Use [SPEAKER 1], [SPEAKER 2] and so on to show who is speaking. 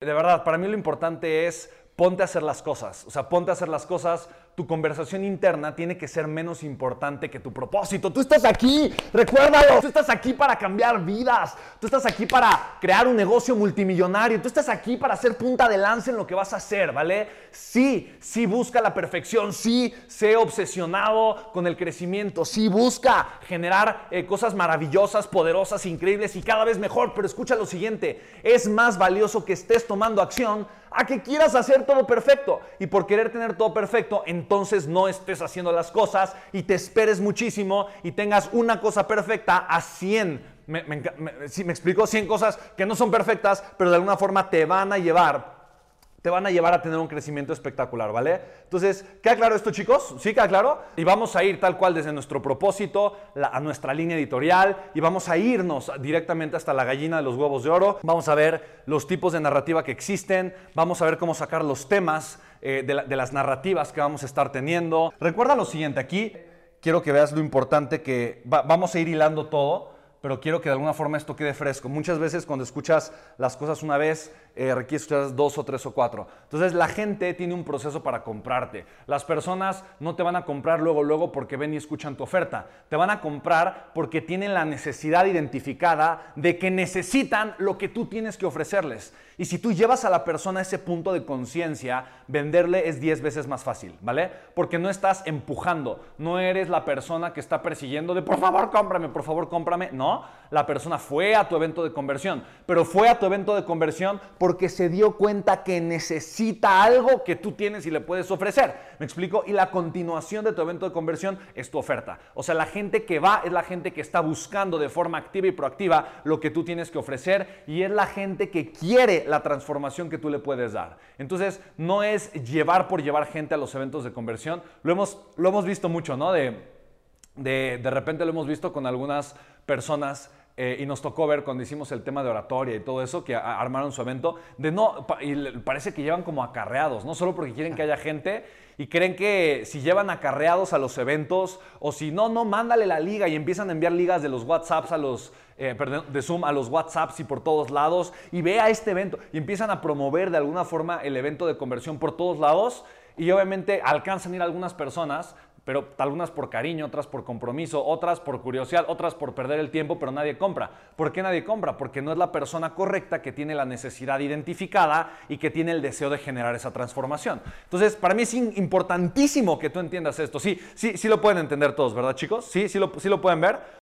[SPEAKER 1] De verdad, para mí lo importante es ponte a hacer las cosas. O sea, ponte a hacer las cosas. Tu conversación interna tiene que ser menos importante que tu propósito. Tú estás aquí, recuérdalo. Tú estás aquí para cambiar vidas. Tú estás aquí para crear un negocio multimillonario. Tú estás aquí para hacer punta de lanza en lo que vas a hacer, ¿vale? Sí, sí busca la perfección. Sí, sé obsesionado con el crecimiento. Sí, busca generar eh, cosas maravillosas, poderosas, increíbles y cada vez mejor. Pero escucha lo siguiente. Es más valioso que estés tomando acción a que quieras hacer todo perfecto. Y por querer tener todo perfecto, entonces no estés haciendo las cosas y te esperes muchísimo y tengas una cosa perfecta a 100. Me, me, me explico, 100 cosas que no son perfectas, pero de alguna forma te van a llevar te van a llevar a tener un crecimiento espectacular, ¿vale? Entonces, ¿queda claro esto, chicos? ¿Sí queda claro? Y vamos a ir tal cual desde nuestro propósito a nuestra línea editorial y vamos a irnos directamente hasta la gallina de los huevos de oro. Vamos a ver los tipos de narrativa que existen, vamos a ver cómo sacar los temas eh, de, las narrativas que vamos a estar teniendo. Recuerda lo siguiente, aquí quiero que veas lo importante que vamos a ir hilando todo pero quiero que de alguna forma esto quede fresco. Muchas veces cuando escuchas las cosas una vez, eh, requieres escuchar dos o tres o cuatro. Entonces la gente tiene un proceso para comprarte. Las personas no te van a comprar luego, luego porque ven y escuchan tu oferta. Te van a comprar porque tienen la necesidad identificada de que necesitan lo que tú tienes que ofrecerles. Y si tú llevas a la persona a ese punto de conciencia, venderle es 10 veces más fácil, ¿vale? Porque no estás empujando, no eres la persona que está persiguiendo de por favor cómprame, por favor cómprame. No, la persona fue a tu evento de conversión, pero fue a tu evento de conversión porque se dio cuenta que necesita algo que tú tienes y le puedes ofrecer. ¿Me explico? Y la continuación de tu evento de conversión es tu oferta. O sea, la gente que va es la gente que está buscando de forma activa y proactiva lo que tú tienes que ofrecer y es la gente que quiere la transformación que tú le puedes dar. Entonces, no es llevar por llevar gente a los eventos de conversión. Lo hemos, lo hemos visto mucho, ¿no? De, de, de repente lo hemos visto con algunas personas eh, y nos tocó ver cuando hicimos el tema de oratoria y todo eso, que armaron su evento, de no, y parece que llevan como acarreados, no solo porque quieren que haya gente y creen que si llevan acarreados a los eventos o si no, no, mándale la liga y empiezan a enviar ligas de los WhatsApps a los, eh, perdón, de Zoom a los WhatsApps y por todos lados y ve a este evento y empiezan a promover de alguna forma el evento de conversión por todos lados y obviamente alcanzan a ir algunas personas, pero algunas por cariño, otras por compromiso, otras por curiosidad, otras por perder el tiempo, pero nadie compra. ¿Por qué nadie compra? Porque no es la persona correcta que tiene la necesidad identificada y que tiene el deseo de generar esa transformación. Entonces, para mí es importantísimo que tú entiendas esto. Sí, sí, sí lo pueden entender todos, ¿verdad, chicos? Sí, sí lo, sí lo pueden ver.